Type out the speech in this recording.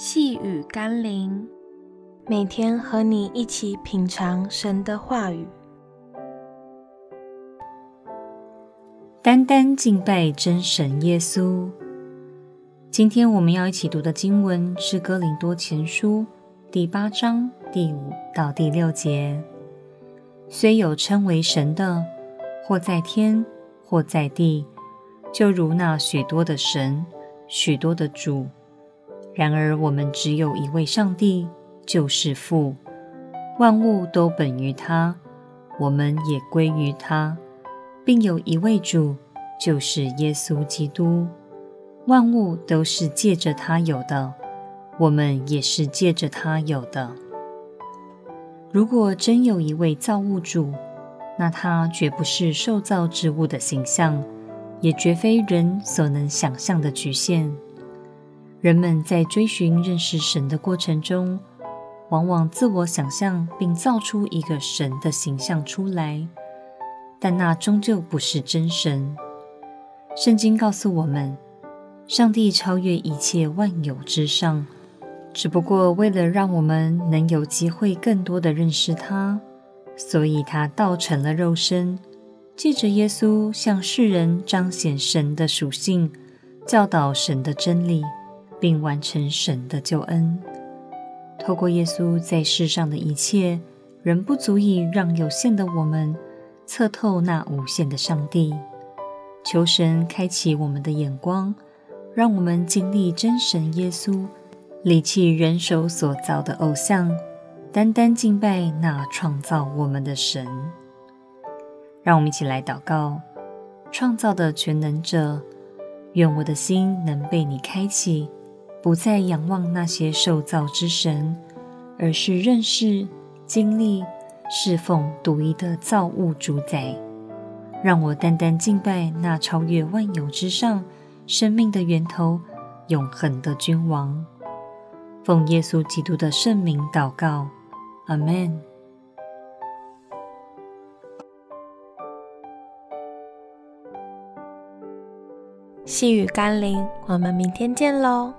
细雨甘霖，每天和你一起品尝神的话语，单单敬拜真神耶稣。今天我们要一起读的经文是《哥林多前书》第八章第五到第六节。虽有称为神的，或在天，或在地，就如那许多的神，许多的主。然而，我们只有一位上帝，就是父，万物都本于他，我们也归于他，并有一位主，就是耶稣基督。万物都是借着他有的，我们也是借着他有的。如果真有一位造物主，那他绝不是受造之物的形象，也绝非人所能想象的局限。人们在追寻认识神的过程中，往往自我想象并造出一个神的形象出来，但那终究不是真神。圣经告诉我们，上帝超越一切万有之上，只不过为了让我们能有机会更多的认识他，所以他道成了肉身，借着耶稣向世人彰显神的属性，教导神的真理。并完成神的救恩。透过耶稣在世上的一切，仍不足以让有限的我们测透那无限的上帝。求神开启我们的眼光，让我们经历真神耶稣，离弃人手所造的偶像，单单敬拜那创造我们的神。让我们一起来祷告：创造的全能者，愿我的心能被你开启。不再仰望那些受造之神，而是认识、经历、侍奉独一的造物主宰。让我单单敬拜那超越万有之上、生命的源头、永恒的君王。奉耶稣基督的圣名祷告，阿门。细雨甘霖，我们明天见喽。